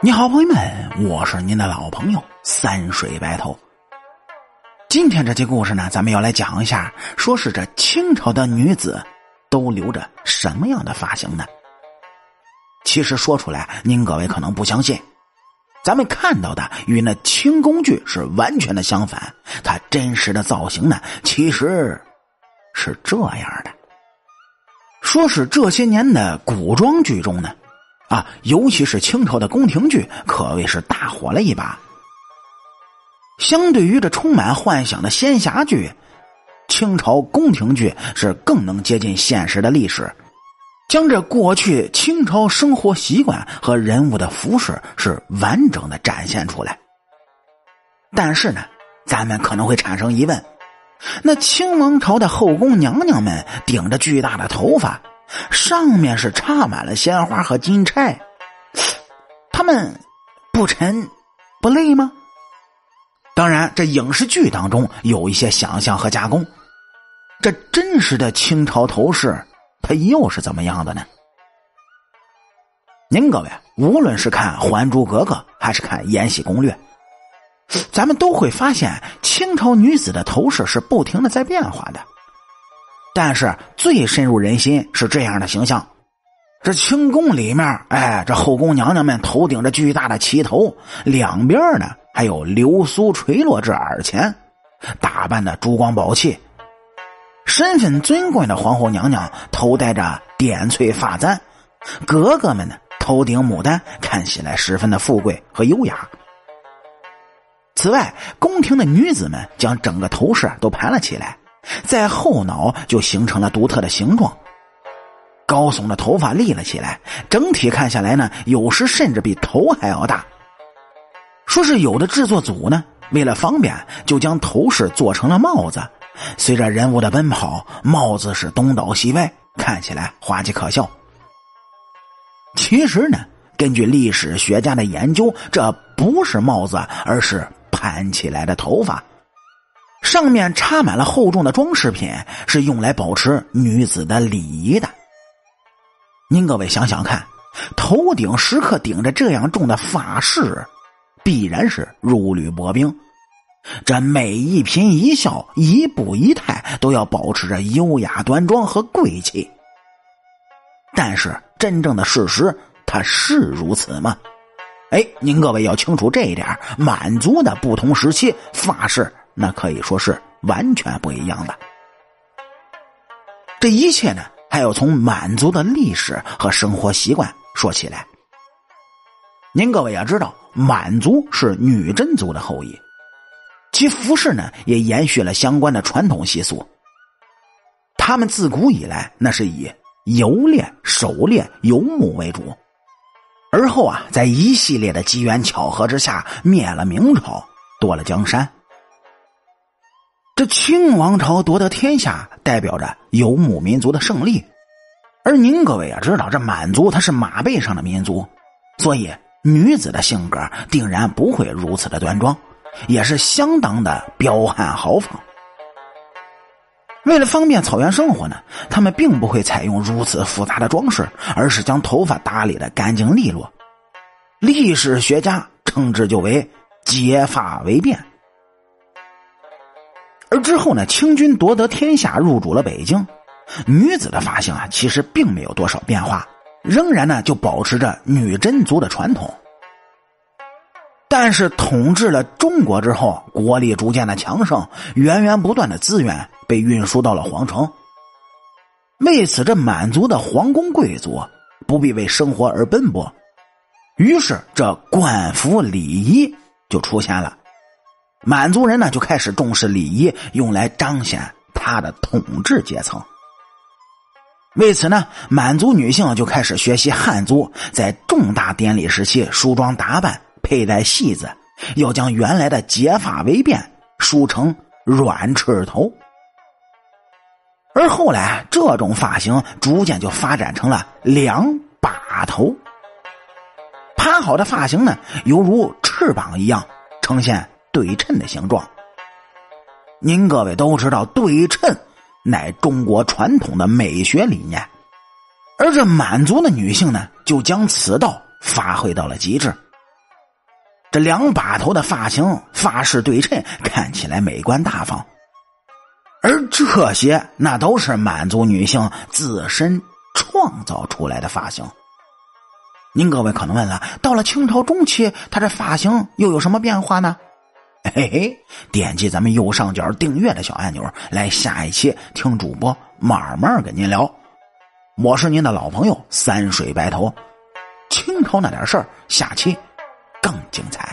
你好，朋友们，我是您的老朋友三水白头。今天这期故事呢，咱们要来讲一下，说是这清朝的女子都留着什么样的发型呢？其实说出来，您各位可能不相信，咱们看到的与那清宫剧是完全的相反。它真实的造型呢，其实是这样的。说是这些年的古装剧中呢。啊，尤其是清朝的宫廷剧，可谓是大火了一把。相对于这充满幻想的仙侠剧，清朝宫廷剧是更能接近现实的历史，将这过去清朝生活习惯和人物的服饰是完整的展现出来。但是呢，咱们可能会产生疑问：那清王朝的后宫娘娘们顶着巨大的头发。上面是插满了鲜花和金钗，他们不沉不累吗？当然，这影视剧当中有一些想象和加工。这真实的清朝头饰，它又是怎么样的呢？您各位，无论是看《还珠格格》还是看《延禧攻略》，咱们都会发现清朝女子的头饰是不停的在变化的。但是最深入人心是这样的形象：这清宫里面，哎，这后宫娘娘们头顶着巨大的旗头，两边呢还有流苏垂落至耳前，打扮的珠光宝气。身份尊贵的皇后娘娘头戴着点翠发簪，格格们呢头顶牡丹，看起来十分的富贵和优雅。此外，宫廷的女子们将整个头饰都盘了起来。在后脑就形成了独特的形状，高耸的头发立了起来，整体看下来呢，有时甚至比头还要大。说是有的制作组呢，为了方便，就将头饰做成了帽子，随着人物的奔跑，帽子是东倒西歪，看起来滑稽可笑。其实呢，根据历史学家的研究，这不是帽子，而是盘起来的头发。上面插满了厚重的装饰品，是用来保持女子的礼仪的。您各位想想看，头顶时刻顶着这样重的发饰，必然是如履薄冰。这每一颦一笑、一步一态，都要保持着优雅端庄和贵气。但是，真正的事实，它是如此吗？哎，您各位要清楚这一点：满族的不同时期发饰。那可以说是完全不一样的。这一切呢，还要从满族的历史和生活习惯说起来。您各位要知道，满族是女真族的后裔，其服饰呢也延续了相关的传统习俗。他们自古以来那是以游猎、狩猎、游牧为主，而后啊，在一系列的机缘巧合之下，灭了明朝，夺了江山。这清王朝夺得天下，代表着游牧民族的胜利。而您各位也知道，这满族它是马背上的民族，所以女子的性格定然不会如此的端庄，也是相当的彪悍豪放。为了方便草原生活呢，他们并不会采用如此复杂的装饰，而是将头发打理的干净利落。历史学家称之就为“结发为辫”。而之后呢，清军夺得天下，入主了北京，女子的发型啊，其实并没有多少变化，仍然呢就保持着女真族的传统。但是统治了中国之后，国力逐渐的强盛，源源不断的资源被运输到了皇城。为此，这满族的皇宫贵族不必为生活而奔波，于是这冠服礼仪就出现了。满族人呢就开始重视礼仪，用来彰显他的统治阶层。为此呢，满族女性就开始学习汉族，在重大典礼时期梳妆打扮，佩戴戏子，要将原来的结发为辫梳成软翅头。而后来，这种发型逐渐就发展成了两把头。盘好的发型呢，犹如翅膀一样呈现。对称的形状，您各位都知道，对称乃中国传统的美学理念，而这满族的女性呢，就将此道发挥到了极致。这两把头的发型、发饰对称，看起来美观大方。而这些，那都是满族女性自身创造出来的发型。您各位可能问了，到了清朝中期，她这发型又有什么变化呢？嘿嘿，点击咱们右上角订阅的小按钮，来下一期听主播慢慢跟您聊。我是您的老朋友三水白头，清朝那点事儿，下期更精彩。